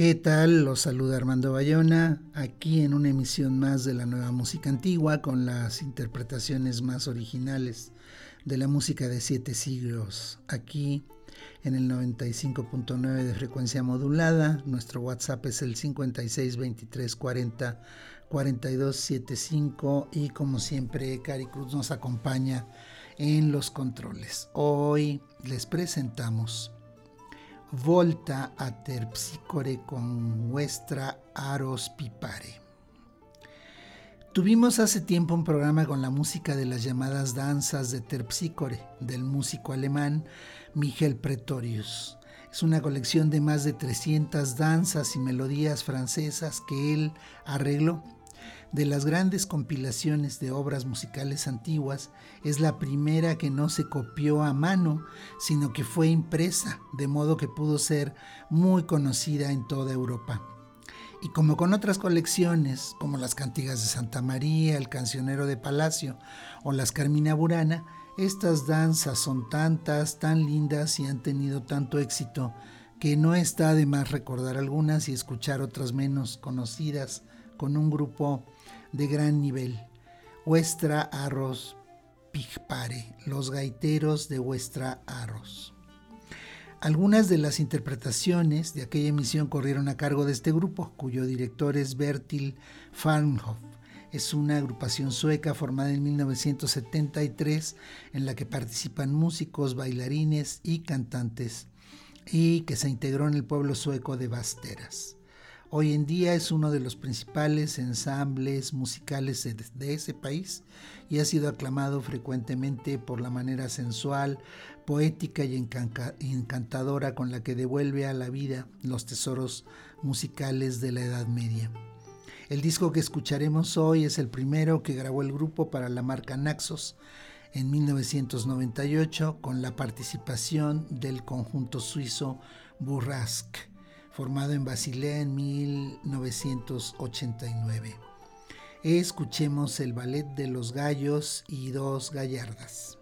¿Qué tal? Los saluda Armando Bayona, aquí en una emisión más de la nueva música antigua con las interpretaciones más originales de la música de siete siglos, aquí en el 95.9 de frecuencia modulada. Nuestro WhatsApp es el 56 23 40 42 75 y como siempre Cari Cruz nos acompaña en los controles. Hoy les presentamos volta a terpsicore con vuestra aros pipare. Tuvimos hace tiempo un programa con la música de las llamadas danzas de terpsicore del músico alemán Miguel Pretorius. Es una colección de más de 300 danzas y melodías francesas que él arregló de las grandes compilaciones de obras musicales antiguas, es la primera que no se copió a mano, sino que fue impresa, de modo que pudo ser muy conocida en toda Europa. Y como con otras colecciones, como las Cantigas de Santa María, el Cancionero de Palacio o las Carmina Burana, estas danzas son tantas, tan lindas y han tenido tanto éxito que no está de más recordar algunas y escuchar otras menos conocidas con un grupo de gran nivel. Vuestra Arroz Pigpare, los gaiteros de Vuestra Arroz. Algunas de las interpretaciones de aquella emisión corrieron a cargo de este grupo, cuyo director es Bertil Farnhoff. Es una agrupación sueca formada en 1973 en la que participan músicos, bailarines y cantantes y que se integró en el pueblo sueco de Basteras. Hoy en día es uno de los principales ensambles musicales de, ese país y ha sido aclamado frecuentemente por la manera sensual, poética y encantadora con la que devuelve a la vida los tesoros musicales de la Edad Media. El disco que escucharemos hoy es el primero que grabó el grupo para la marca Naxos en 1998 con la participación del conjunto suizo Burrasque formado en Basilea en 1989. Escuchemos el ballet de los gallos y dos gallardas.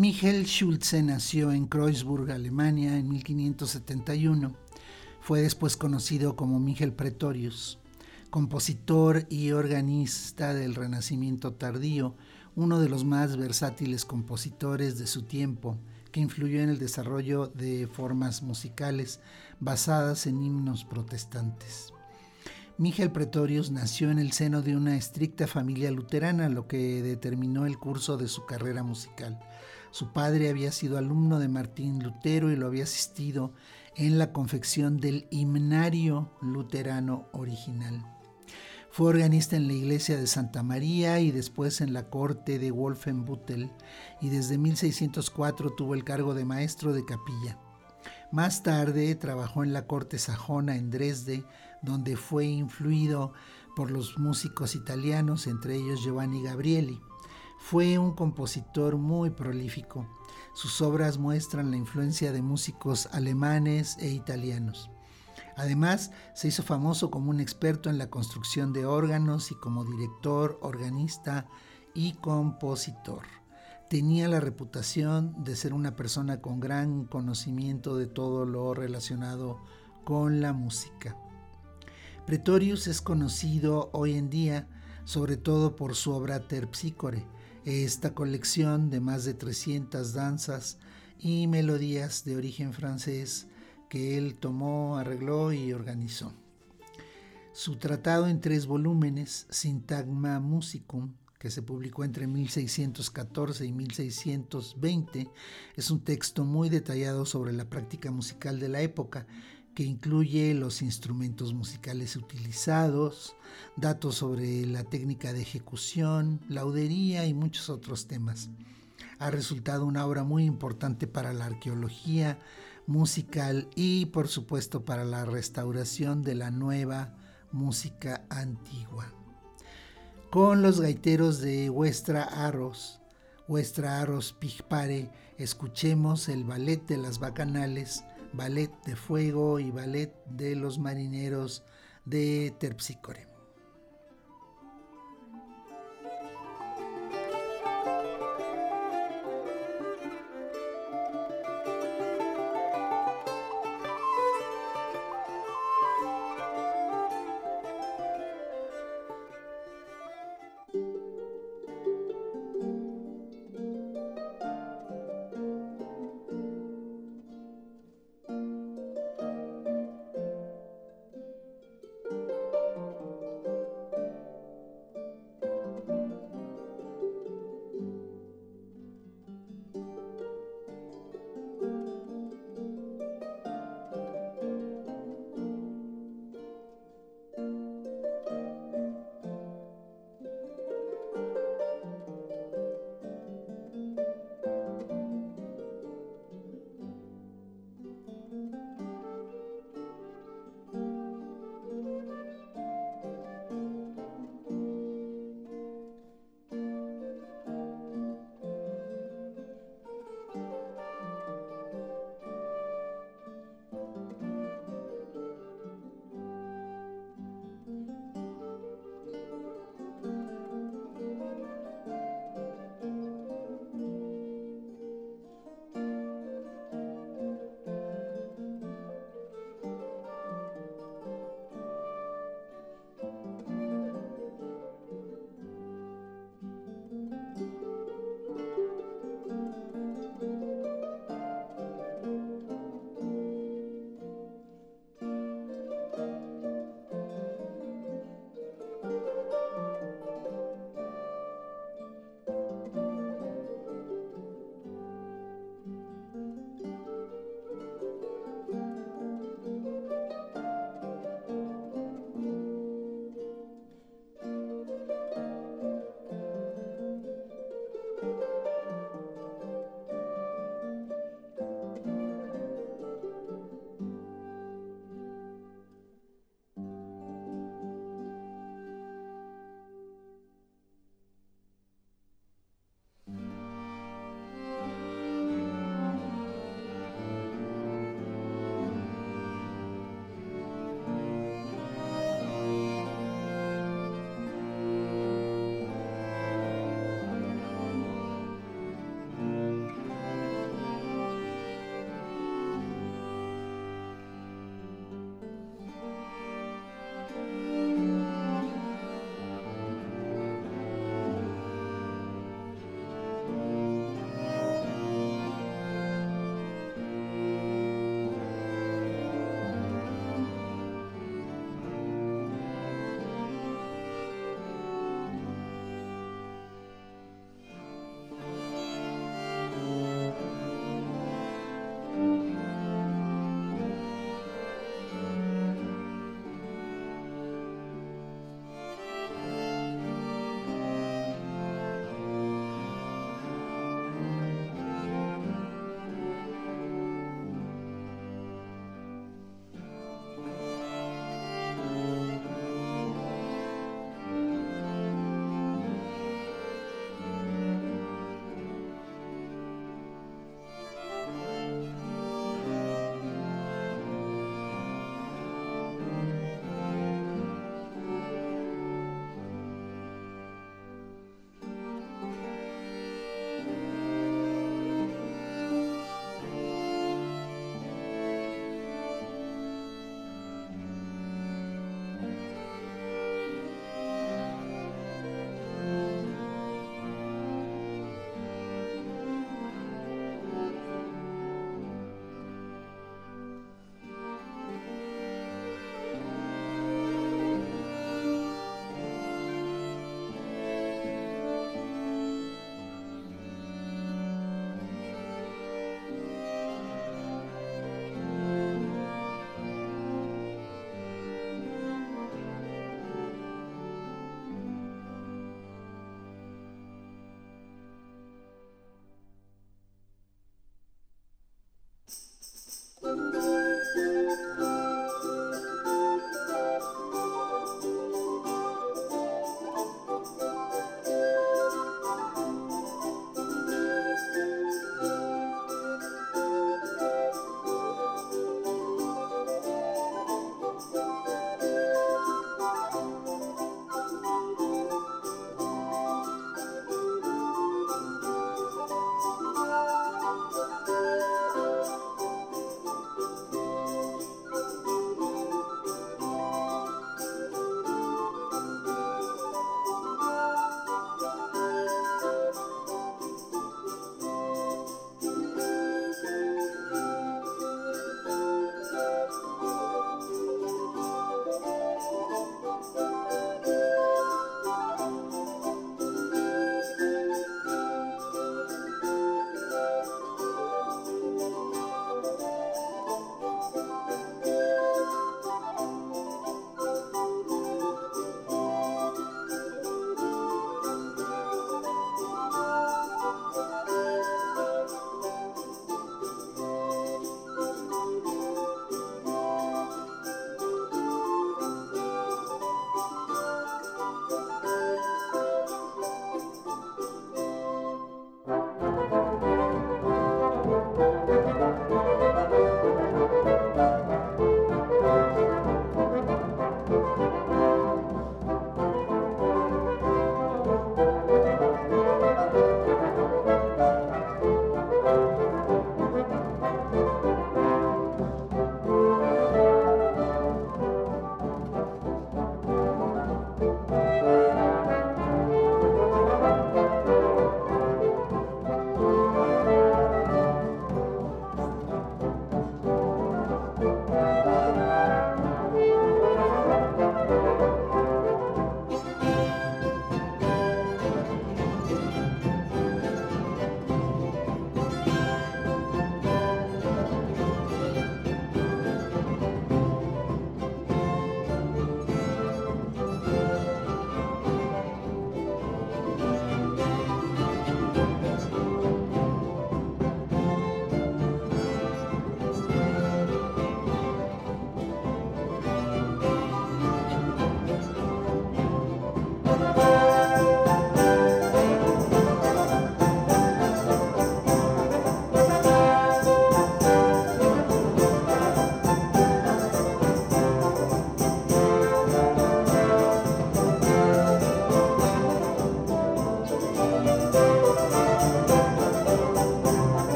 Michael Schulze nació en Kreuzburg, Alemania, en 1571. Fue después conocido como Michael Pretorius, compositor y organista del Renacimiento tardío, uno de los más versátiles compositores de su tiempo, que influyó en el desarrollo de formas musicales basadas en himnos protestantes. Miguel Pretorius nació en el seno de una estricta familia luterana, lo que determinó el curso de su carrera musical. Su padre había sido alumno de Martín Lutero y lo había asistido en la confección del himnario luterano original. Fue organista en la iglesia de Santa María y después en la corte de Wolfenbüttel y desde 1604 tuvo el cargo de maestro de capilla. Más tarde trabajó en la corte sajona en Dresde, donde fue influido por los músicos italianos, entre ellos Giovanni Gabrieli. Fue un compositor muy prolífico. Sus obras muestran la influencia de músicos alemanes e italianos. Además, se hizo famoso como un experto en la construcción de órganos y como director, organista y compositor. Tenía la reputación de ser una persona con gran conocimiento de todo lo relacionado con la música. Pretorius es conocido hoy en día sobre todo por su obra Terpsícore, esta colección de más de 300 danzas y melodías de origen francés que él tomó, arregló y organizó. Su tratado en tres volúmenes, Syntagma Musicum, que se publicó entre 1614 y 1620, es un texto muy detallado sobre la práctica musical de la época, que incluye los instrumentos musicales utilizados, datos sobre la técnica de ejecución, laudería y muchos otros temas. Ha resultado una obra muy importante para la arqueología musical y por supuesto para la restauración de la nueva música antigua. Con los gaiteros de Vuestra Arros, Vuestra Arros Pigpare, escuchemos el ballet de las bacanales ballet de fuego y ballet de los marineros de Terpsícore.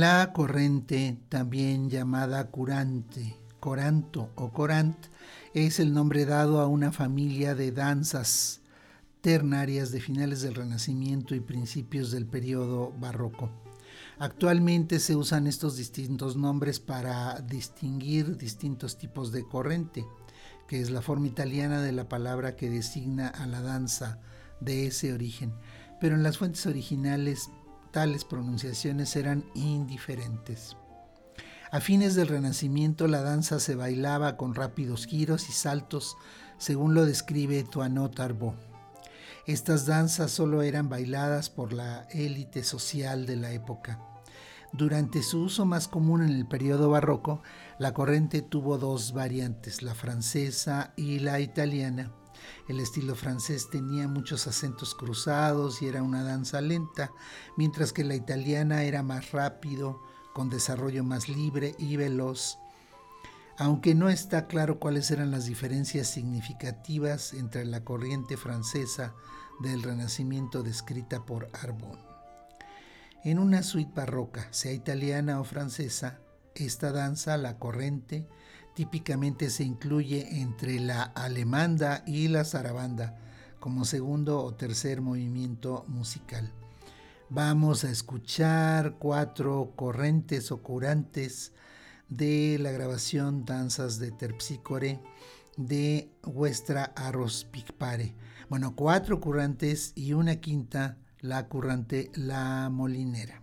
La corrente, también llamada curante, coranto o corant, es el nombre dado a una familia de danzas ternarias de finales del Renacimiento y principios del periodo barroco. Actualmente se usan estos distintos nombres para distinguir distintos tipos de corriente, que es la forma italiana de la palabra que designa a la danza de ese origen. Pero en las fuentes originales tales pronunciaciones eran indiferentes. A fines del Renacimiento la danza se bailaba con rápidos giros y saltos, según lo describe Toinot Tarbo. Estas danzas solo eran bailadas por la élite social de la época. Durante su uso más común en el periodo barroco, la corriente tuvo dos variantes, la francesa y la italiana. El estilo francés tenía muchos acentos cruzados y era una danza lenta, mientras que la italiana era más rápido, con desarrollo más libre y veloz. Aunque no está claro cuáles eran las diferencias significativas entre la corriente francesa del Renacimiento descrita por Arbon. En una suite barroca, sea italiana o francesa, esta danza, la corriente, típicamente se incluye entre la alemanda y la zarabanda como segundo o tercer movimiento musical. Vamos a escuchar cuatro corrientes o curantes de la grabación Danzas de Terpsícore de vuestra Arroz Picpare. Bueno, cuatro currantes y una quinta, la currante La Molinera.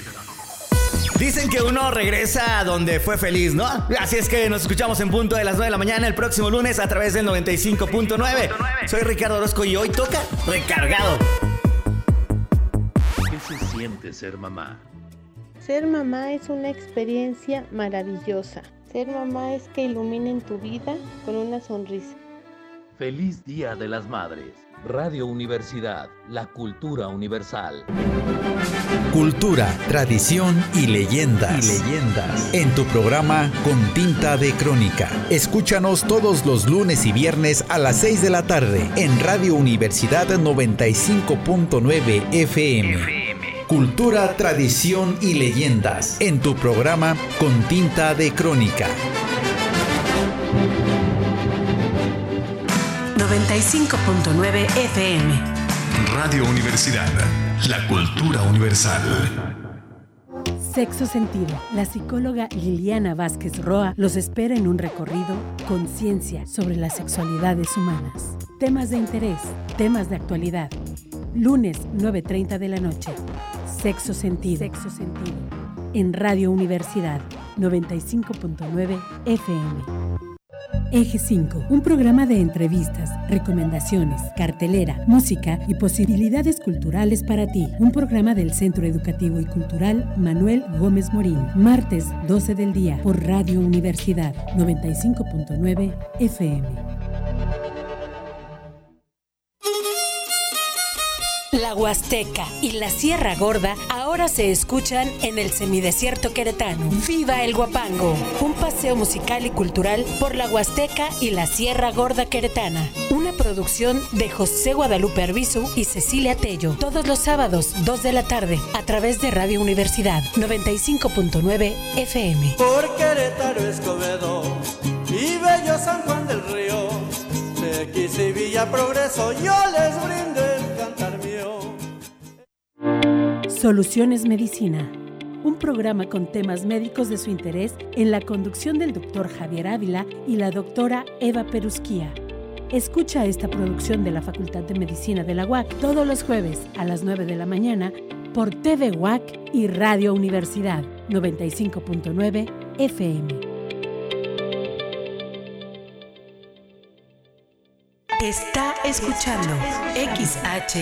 Dicen que uno regresa a donde fue feliz, ¿no? Así es que nos escuchamos en punto de las 9 de la mañana el próximo lunes a través del 95.9. Soy Ricardo Orozco y hoy toca recargado. ¿Qué se siente ser mamá? Ser mamá es una experiencia maravillosa. Ser mamá es que iluminen tu vida con una sonrisa. Feliz Día de las Madres. Radio Universidad, la cultura universal. Cultura, tradición y leyendas. Y leyendas. En tu programa Con Tinta de Crónica. Escúchanos todos los lunes y viernes a las 6 de la tarde en Radio Universidad 95.9 FM. Cultura, tradición y leyendas en tu programa Con Tinta de Crónica. 95.9 FM. Radio Universidad, la cultura universal. Sexo Sentido. La psicóloga Liliana Vázquez Roa los espera en un recorrido conciencia sobre las sexualidades humanas. Temas de interés, temas de actualidad. Lunes 9.30 de la noche. Sexo Sentido. Sexo Sentido. En Radio Universidad 95.9 FM. Eje 5, un programa de entrevistas, recomendaciones, cartelera, música y posibilidades culturales para ti. Un programa del Centro Educativo y Cultural Manuel Gómez Morín. Martes 12 del día por Radio Universidad 95.9 FM. La Huasteca y la Sierra Gorda ahora se escuchan en el semidesierto queretano. ¡Viva el Guapango! Un paseo musical y cultural por la Huasteca y la Sierra Gorda queretana. Una producción de José Guadalupe Arbizu y Cecilia Tello. Todos los sábados, 2 de la tarde, a través de Radio Universidad 95.9 FM. Por Querétaro Escobedo y Bello San Juan del Río, X y Villa Progreso, yo les brindo Soluciones Medicina, un programa con temas médicos de su interés en la conducción del doctor Javier Ávila y la doctora Eva Perusquía. Escucha esta producción de la Facultad de Medicina de la UAC todos los jueves a las 9 de la mañana por TV UAC y Radio Universidad 95.9 FM. Está escuchando XHSCAR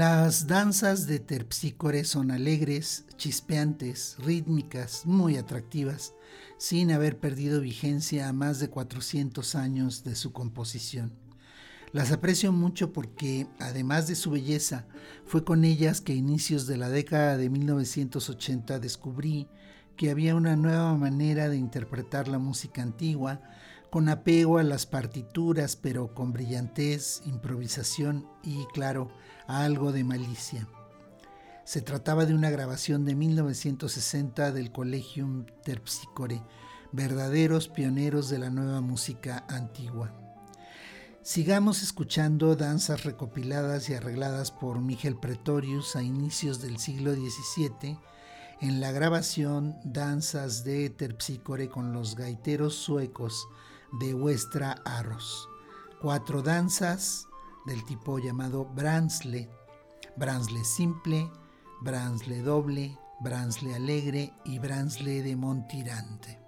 Las danzas de Terpsícore son alegres, chispeantes, rítmicas, muy atractivas, sin haber perdido vigencia a más de 400 años de su composición. Las aprecio mucho porque, además de su belleza, fue con ellas que a inicios de la década de 1980 descubrí que había una nueva manera de interpretar la música antigua, con apego a las partituras, pero con brillantez, improvisación y, claro, algo de malicia. Se trataba de una grabación de 1960 del Collegium Terpsicore, verdaderos pioneros de la nueva música antigua. Sigamos escuchando danzas recopiladas y arregladas por Miguel Pretorius a inicios del siglo XVII en la grabación Danzas de Terpsicore con los gaiteros suecos de Westra Arros. Cuatro danzas del tipo llamado Bransle, Bransle simple, Bransle doble, Bransle alegre y Bransle de Montirante.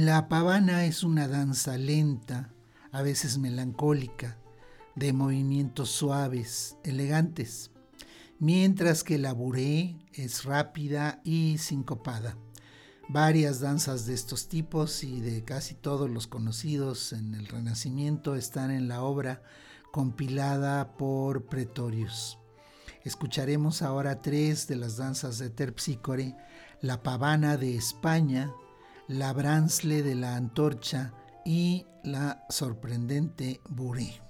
La pavana es una danza lenta, a veces melancólica, de movimientos suaves, elegantes, mientras que la buré es rápida y sincopada. Varias danzas de estos tipos y de casi todos los conocidos en el Renacimiento están en la obra compilada por Pretorius. Escucharemos ahora tres de las danzas de Terpsícore, la pavana de España, la Bransle de la Antorcha y la sorprendente Buré.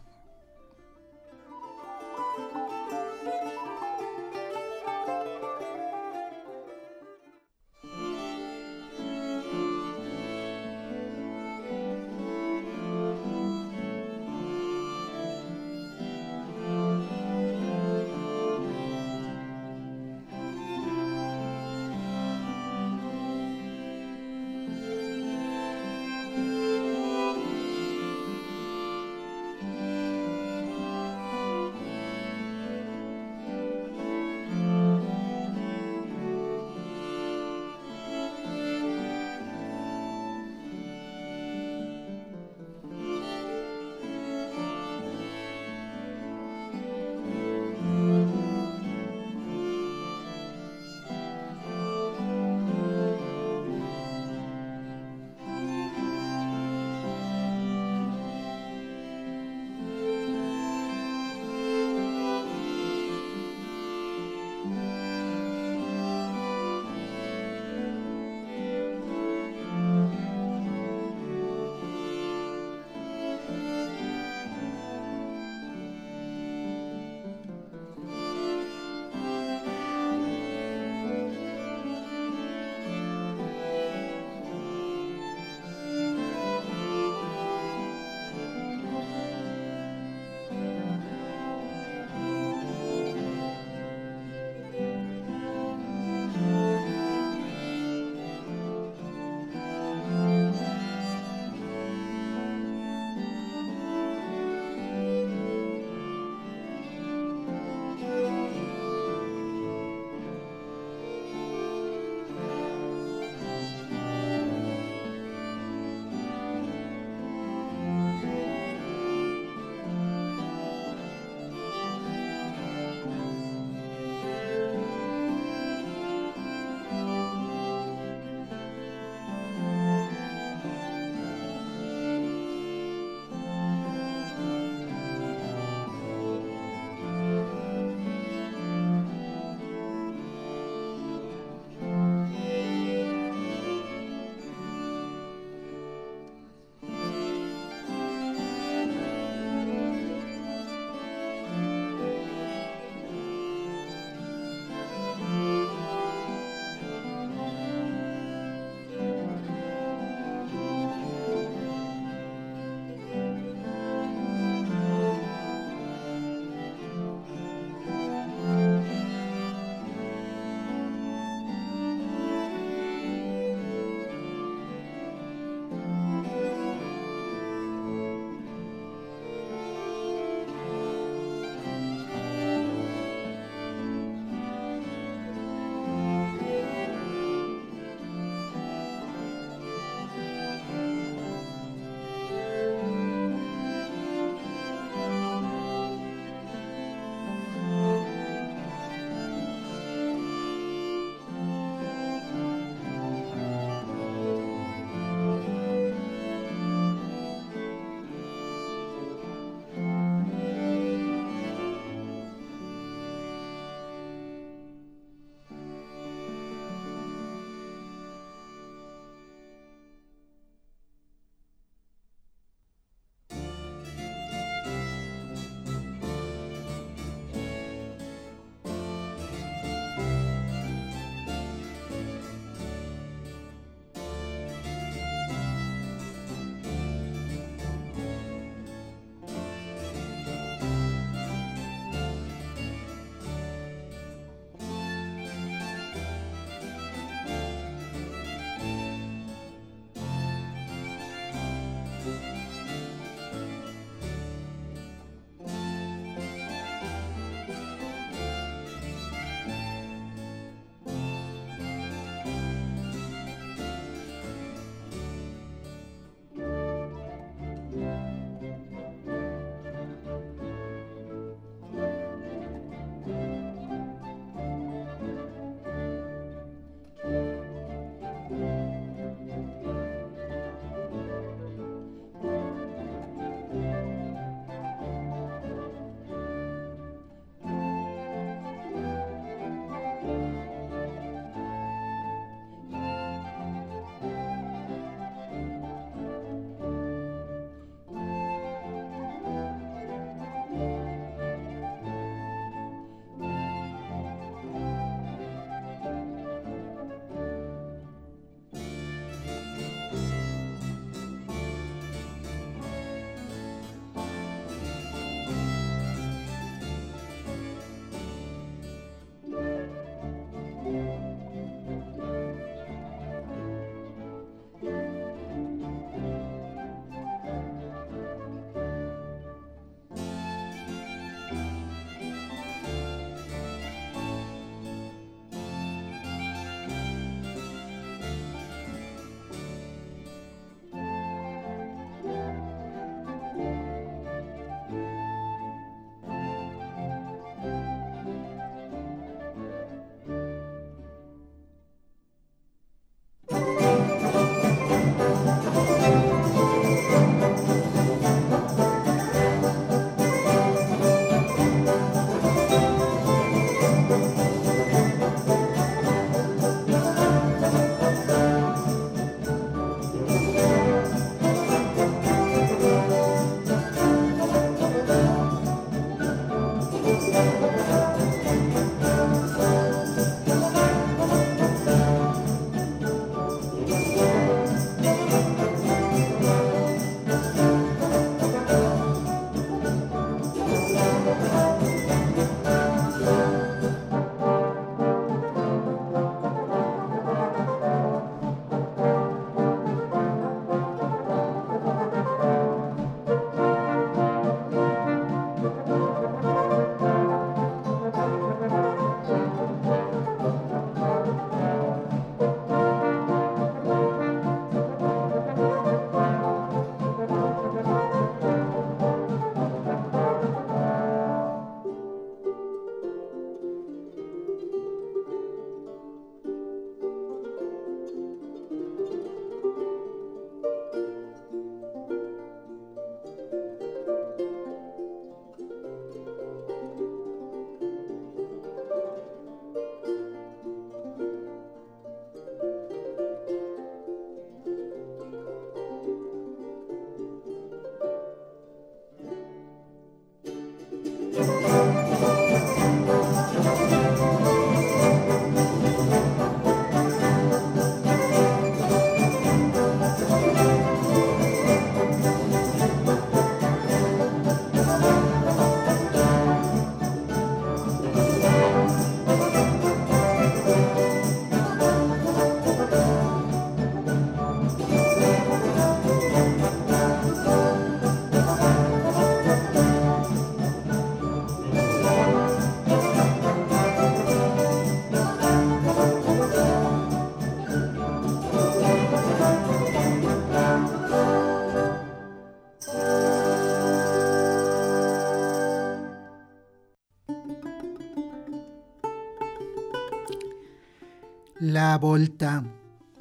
La volta,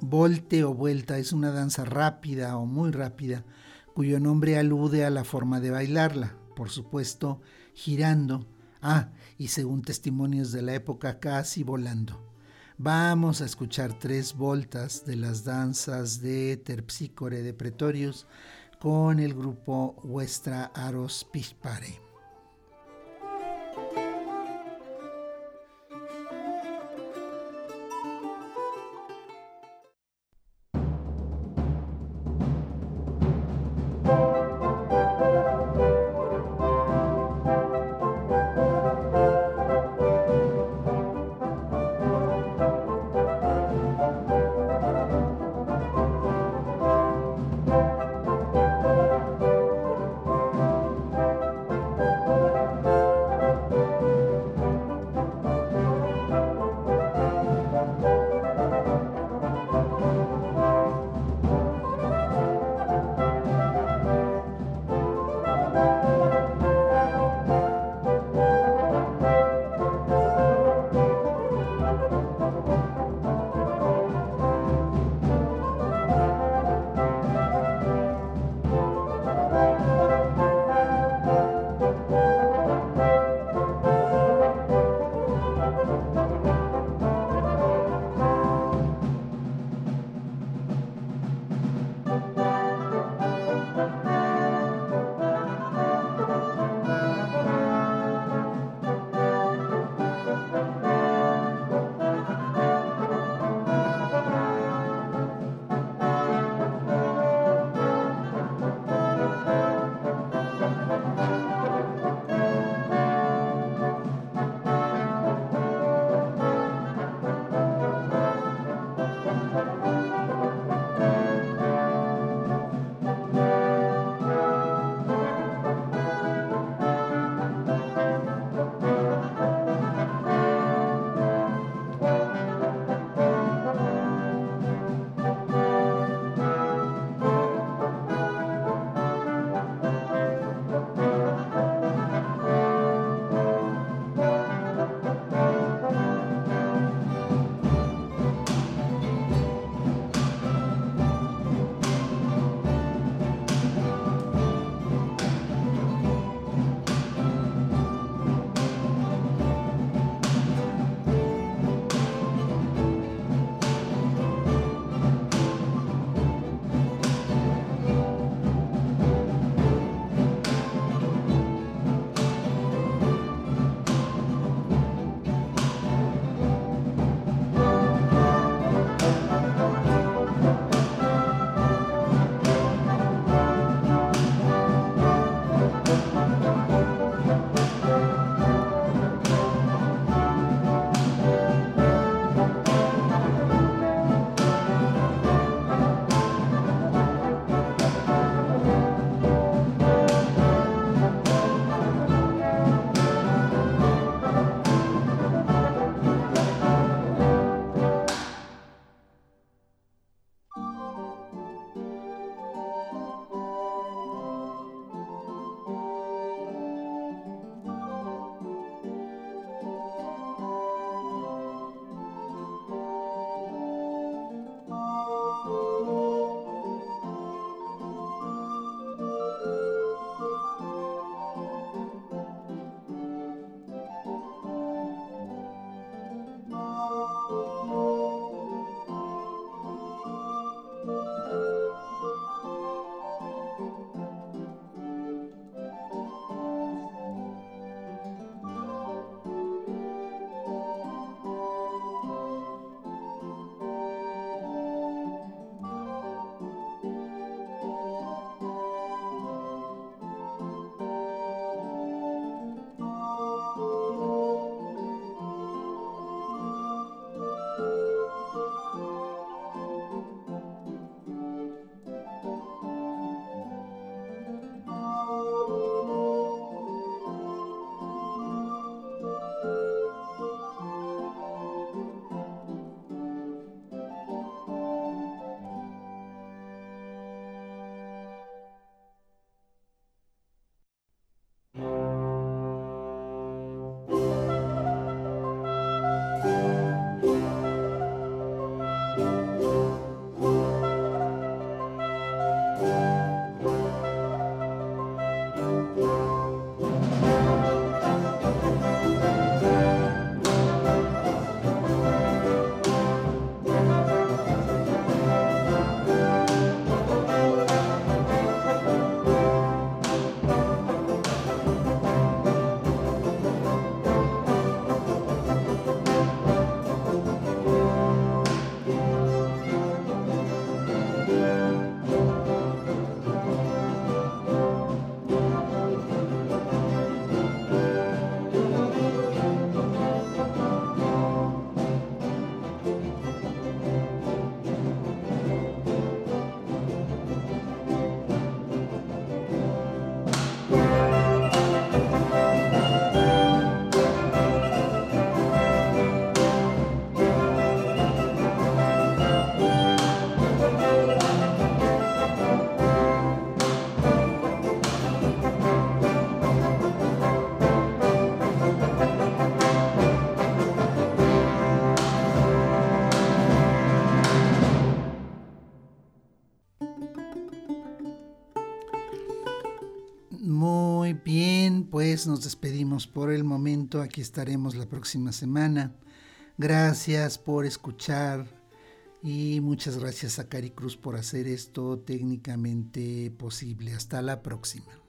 volte o vuelta es una danza rápida o muy rápida, cuyo nombre alude a la forma de bailarla, por supuesto, girando, ah, y según testimonios de la época, casi volando. Vamos a escuchar tres voltas de las danzas de Terpsícore de Pretorius con el grupo Vuestra Aros Pispare. Pues nos despedimos por el momento. Aquí estaremos la próxima semana. Gracias por escuchar y muchas gracias a Cari Cruz por hacer esto técnicamente posible. Hasta la próxima.